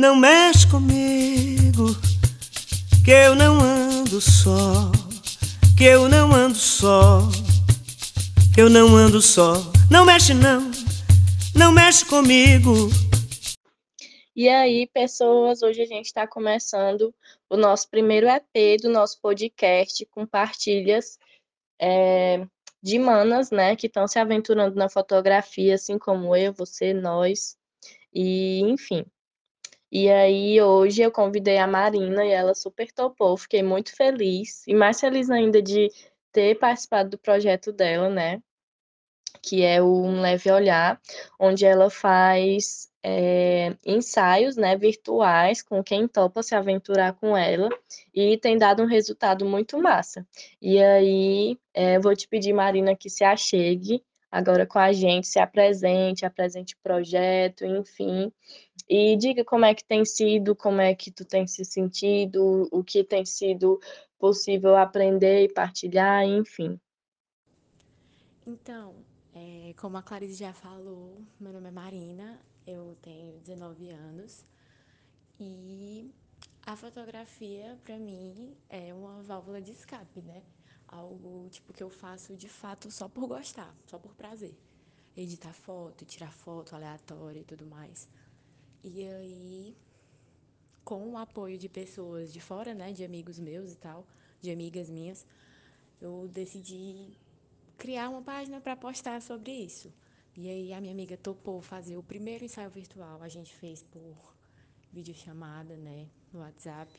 Não mexe comigo, que eu não ando só, que eu não ando só, que eu não ando só. Não mexe não, não mexe comigo. E aí, pessoas, hoje a gente está começando o nosso primeiro EP do nosso podcast com partilhas é, de manas, né, que estão se aventurando na fotografia, assim como eu, você, nós, e enfim. E aí, hoje eu convidei a Marina e ela super topou, fiquei muito feliz, e mais feliz ainda de ter participado do projeto dela, né, que é o Um Leve Olhar, onde ela faz é, ensaios né, virtuais com quem topa se aventurar com ela. E tem dado um resultado muito massa. E aí, é, vou te pedir, Marina, que se achegue agora com a gente, se apresente, apresente o projeto, enfim, e diga como é que tem sido, como é que tu tem se sentido, o que tem sido possível aprender e partilhar, enfim. Então, é, como a Clarice já falou, meu nome é Marina, eu tenho 19 anos e a fotografia para mim é uma válvula de escape, né? Algo tipo que eu faço de fato só por gostar, só por prazer. Editar foto, tirar foto aleatória e tudo mais. E aí, com o apoio de pessoas de fora, né, de amigos meus e tal, de amigas minhas, eu decidi criar uma página para postar sobre isso. E aí a minha amiga topou fazer o primeiro ensaio virtual. A gente fez por videochamada, né, no WhatsApp.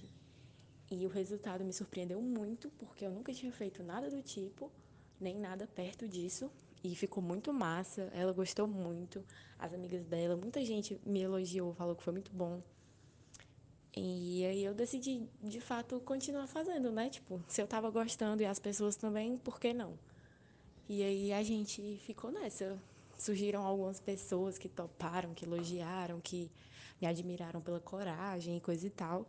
E o resultado me surpreendeu muito, porque eu nunca tinha feito nada do tipo, nem nada perto disso. E ficou muito massa, ela gostou muito, as amigas dela, muita gente me elogiou, falou que foi muito bom. E aí eu decidi, de fato, continuar fazendo, né? Tipo, se eu tava gostando e as pessoas também, por que não? E aí a gente ficou nessa surgiram algumas pessoas que toparam, que elogiaram, que me admiraram pela coragem e coisa e tal.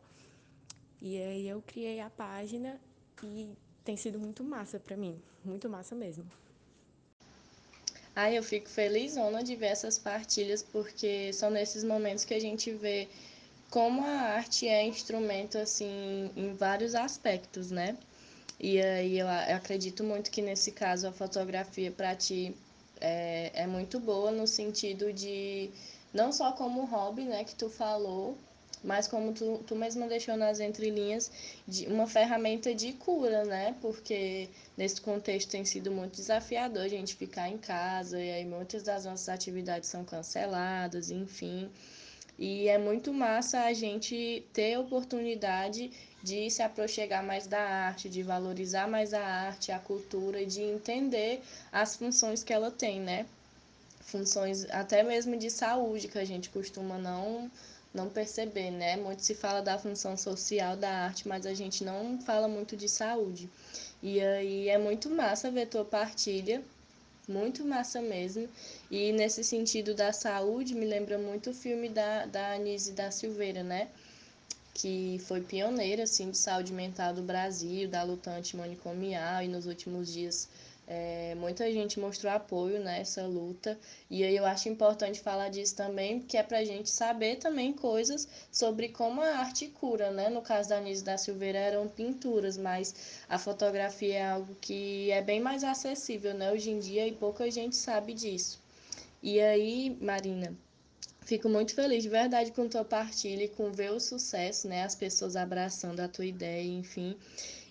E aí eu criei a página e tem sido muito massa para mim, muito massa mesmo. Ai, eu fico felizona de ver essas partilhas, porque são nesses momentos que a gente vê como a arte é instrumento, assim, em vários aspectos, né? E aí eu acredito muito que nesse caso a fotografia para ti é, é muito boa no sentido de não só como hobby, né, que tu falou, mas como tu, tu mesma deixou nas entrelinhas, de uma ferramenta de cura, né? Porque nesse contexto tem sido muito desafiador a gente ficar em casa, e aí muitas das nossas atividades são canceladas, enfim. E é muito massa a gente ter a oportunidade de se aproximar mais da arte, de valorizar mais a arte, a cultura de entender as funções que ela tem, né? Funções até mesmo de saúde que a gente costuma não não perceber, né? Muito se fala da função social da arte, mas a gente não fala muito de saúde. E aí é muito massa ver tua partilha, muito massa mesmo. E nesse sentido da saúde, me lembra muito o filme da, da Anise da Silveira, né? que foi pioneira assim, de saúde mental do Brasil, da luta antimanicomial, e nos últimos dias é, muita gente mostrou apoio nessa luta, e aí eu acho importante falar disso também, porque é para a gente saber também coisas sobre como a arte cura, né? No caso da Anise da Silveira eram pinturas, mas a fotografia é algo que é bem mais acessível, né? Hoje em dia, e pouca gente sabe disso. E aí, Marina, Fico muito feliz de verdade com tua partilha e com ver o sucesso, né? As pessoas abraçando a tua ideia, enfim.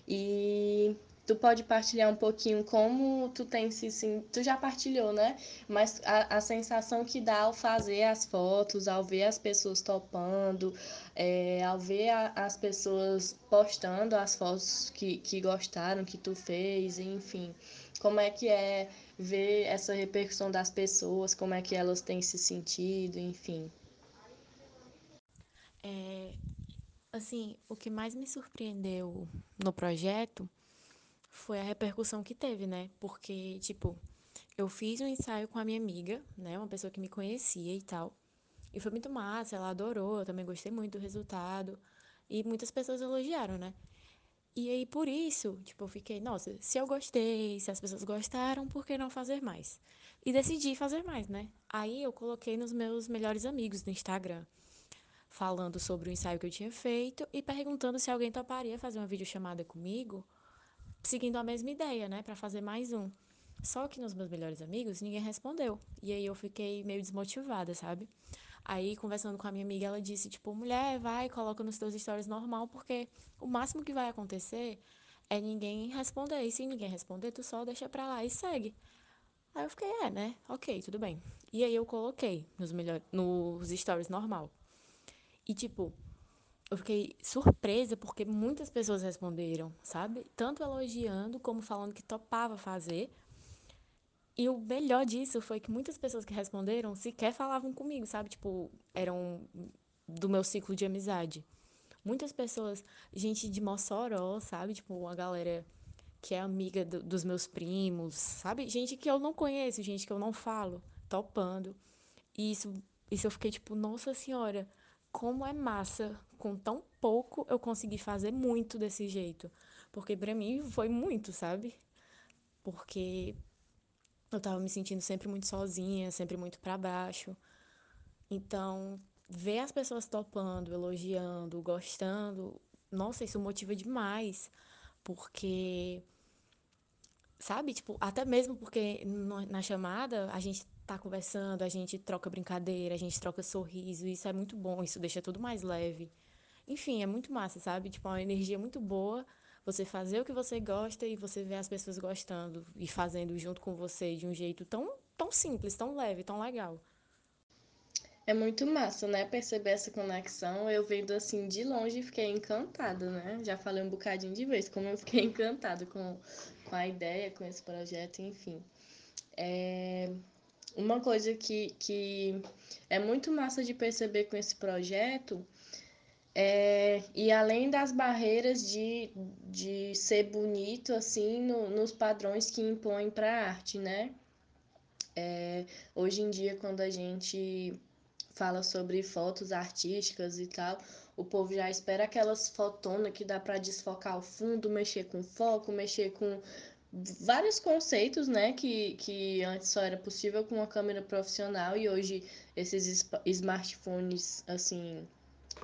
E tu pode partilhar um pouquinho como tu tem se sim, tu já partilhou, né? Mas a, a sensação que dá ao fazer as fotos, ao ver as pessoas topando, é, ao ver a, as pessoas postando as fotos que, que gostaram, que tu fez, enfim. Como é que é ver essa repercussão das pessoas, como é que elas têm se sentido, enfim. É, assim, o que mais me surpreendeu no projeto foi a repercussão que teve, né? Porque, tipo, eu fiz um ensaio com a minha amiga, né? Uma pessoa que me conhecia e tal. E foi muito massa, ela adorou, eu também gostei muito do resultado. E muitas pessoas elogiaram, né? E aí, por isso, tipo, eu fiquei, nossa, se eu gostei, se as pessoas gostaram, por que não fazer mais? E decidi fazer mais, né? Aí eu coloquei nos meus melhores amigos no Instagram. falando sobre o ensaio que eu tinha feito e perguntando se alguém toparia fazer uma videochamada comigo, seguindo a mesma ideia, né, para fazer mais um. Só que nos meus melhores amigos, ninguém respondeu. E aí eu fiquei meio desmotivada, sabe? Aí, conversando com a minha amiga, ela disse, tipo, mulher, vai, coloca nos teus stories normal, porque o máximo que vai acontecer é ninguém responder. E se ninguém responder, tu só deixa pra lá e segue. Aí eu fiquei, é, né? Ok, tudo bem. E aí eu coloquei nos, melhor, nos stories normal. E, tipo, eu fiquei surpresa porque muitas pessoas responderam, sabe? Tanto elogiando como falando que topava fazer. E o melhor disso foi que muitas pessoas que responderam sequer falavam comigo, sabe? Tipo, eram do meu ciclo de amizade. Muitas pessoas, gente de Mossoró, sabe? Tipo, uma galera que é amiga do, dos meus primos, sabe? Gente que eu não conheço, gente que eu não falo, topando. E isso, isso eu fiquei tipo, nossa senhora, como é massa, com tão pouco eu consegui fazer muito desse jeito. Porque para mim foi muito, sabe? Porque eu tava me sentindo sempre muito sozinha, sempre muito para baixo. Então, ver as pessoas topando, elogiando, gostando, nossa, isso motiva demais, porque sabe, tipo, até mesmo porque na chamada a gente tá conversando, a gente troca brincadeira, a gente troca sorriso, isso é muito bom, isso deixa tudo mais leve. Enfim, é muito massa, sabe? Tipo, é uma energia muito boa você fazer o que você gosta e você ver as pessoas gostando e fazendo junto com você de um jeito tão, tão simples, tão leve, tão legal. É muito massa, né? Perceber essa conexão. Eu vendo assim de longe fiquei encantada, né? Já falei um bocadinho de vez como eu fiquei encantada com, com a ideia, com esse projeto, enfim. É... Uma coisa que, que é muito massa de perceber com esse projeto é, e além das barreiras de, de ser bonito, assim, no, nos padrões que impõem para a arte, né? É, hoje em dia, quando a gente fala sobre fotos artísticas e tal, o povo já espera aquelas fotonas que dá para desfocar o fundo, mexer com foco, mexer com vários conceitos, né, que, que antes só era possível com uma câmera profissional e hoje esses smartphones, assim,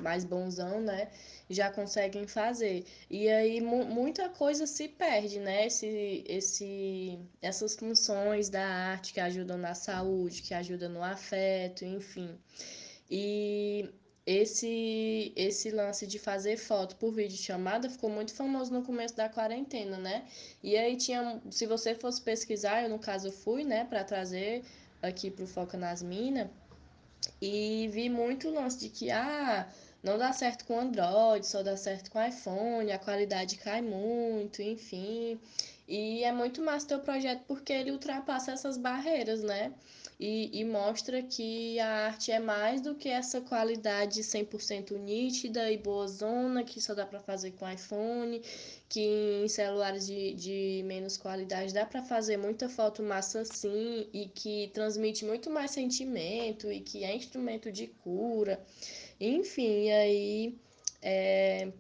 mais bonzão, né, já conseguem fazer. E aí mu muita coisa se perde, né, esse, esse, essas funções da arte que ajudam na saúde, que ajudam no afeto, enfim. E esse esse lance de fazer foto por vídeo chamada ficou muito famoso no começo da quarentena, né? E aí tinha, se você fosse pesquisar, eu no caso fui, né, para trazer aqui pro Foca nas Minas, e vi muito lance de que ah, não dá certo com Android, só dá certo com iPhone, a qualidade cai muito, enfim. E é muito massa teu projeto porque ele ultrapassa essas barreiras, né? E, e mostra que a arte é mais do que essa qualidade 100% nítida e boa zona que só dá para fazer com iPhone, que em celulares de, de menos qualidade dá para fazer muita foto massa sim e que transmite muito mais sentimento e que é instrumento de cura. Enfim, aí é,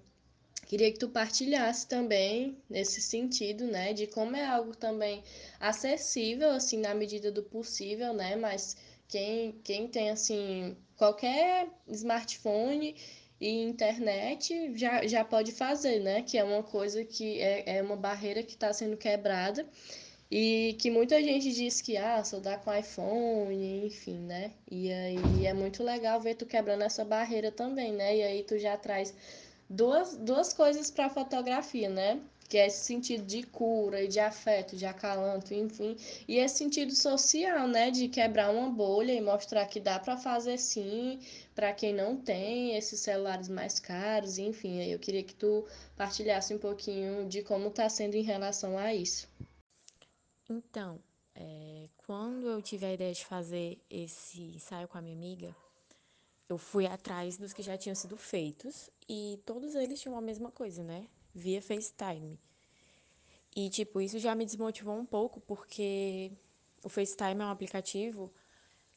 queria que tu partilhasse também nesse sentido, né, de como é algo também acessível, assim, na medida do possível, né, mas quem, quem tem, assim, qualquer smartphone e internet já, já pode fazer, né, que é uma coisa que é, é uma barreira que está sendo quebrada e que muita gente diz que ah, só dá com iPhone, enfim, né? E aí é muito legal ver tu quebrando essa barreira também, né? E aí tu já traz duas, duas coisas para a fotografia, né? Que é esse sentido de cura e de afeto, de acalanto, enfim, e esse sentido social, né? De quebrar uma bolha e mostrar que dá para fazer sim, para quem não tem esses celulares mais caros, enfim. Eu queria que tu partilhasse um pouquinho de como está sendo em relação a isso. Então, é, quando eu tive a ideia de fazer esse ensaio com a minha amiga, eu fui atrás dos que já tinham sido feitos e todos eles tinham a mesma coisa, né? Via FaceTime. E, tipo, isso já me desmotivou um pouco, porque o FaceTime é um aplicativo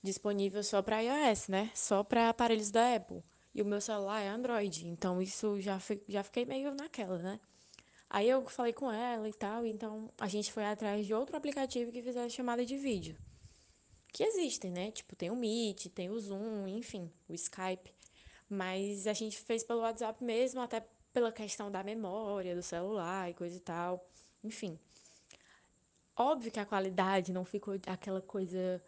disponível só para iOS, né? Só para aparelhos da Apple. E o meu celular é Android, então isso já, já fiquei meio naquela, né? Aí eu falei com ela e tal, então a gente foi atrás de outro aplicativo que fizesse chamada de vídeo. Que existem, né? Tipo, tem o Meet, tem o Zoom, enfim, o Skype. Mas a gente fez pelo WhatsApp mesmo, até pela questão da memória do celular e coisa e tal. Enfim. Óbvio que a qualidade não ficou aquela coisa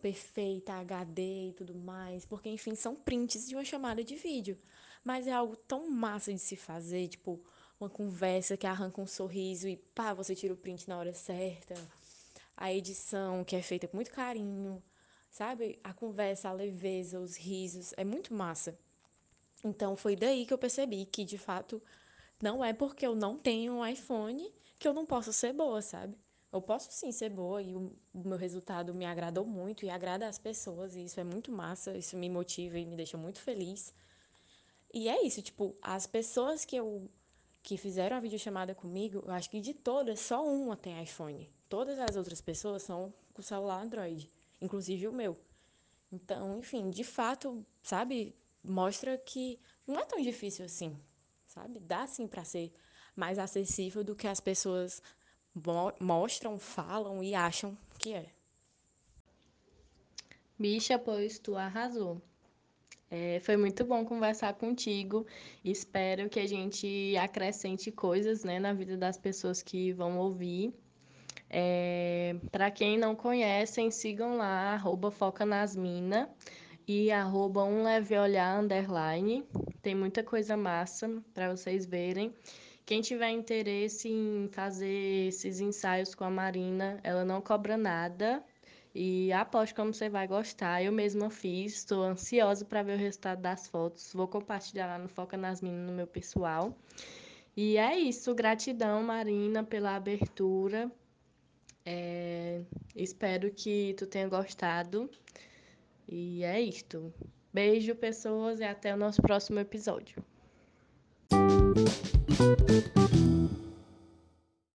perfeita, HD e tudo mais, porque enfim, são prints de uma chamada de vídeo. Mas é algo tão massa de se fazer, tipo, uma conversa que arranca um sorriso e pá, você tira o print na hora certa. A edição que é feita com muito carinho, sabe? A conversa, a leveza, os risos, é muito massa. Então foi daí que eu percebi que de fato não é porque eu não tenho um iPhone que eu não posso ser boa, sabe? Eu posso sim ser boa e o, meu resultado me agradou muito e agrada as pessoas, e isso é muito massa, isso me motiva e me deixa muito feliz. E é isso, tipo, as pessoas que eu que fizeram a videochamada comigo, eu acho que de todas, só uma tem iPhone. Todas as outras pessoas são com celular Android, inclusive o meu. Então, enfim, de fato, sabe, mostra que não é tão difícil assim, sabe? Dá sim para ser mais acessível do que as pessoas mostram, falam e acham que é. Bicha, pois tu arrasou. É, foi muito bom conversar contigo. Espero que a gente acrescente coisas né, na vida das pessoas que vão ouvir. É, Para quem não conhecem, sigam lá, arroba Foca nas e arroba um leve olhar underline. Tem muita coisa massa para vocês verem. Quem tiver interesse em fazer esses ensaios com a Marina, ela não cobra nada. E aposto como você vai gostar. Eu mesma fiz, estou ansiosa para ver o resultado das fotos. Vou compartilhar lá no Foca nas Minas no meu pessoal. E é isso. Gratidão, Marina, pela abertura. É... Espero que tu tenha gostado. E é isto. Beijo, pessoas, e até o nosso próximo episódio.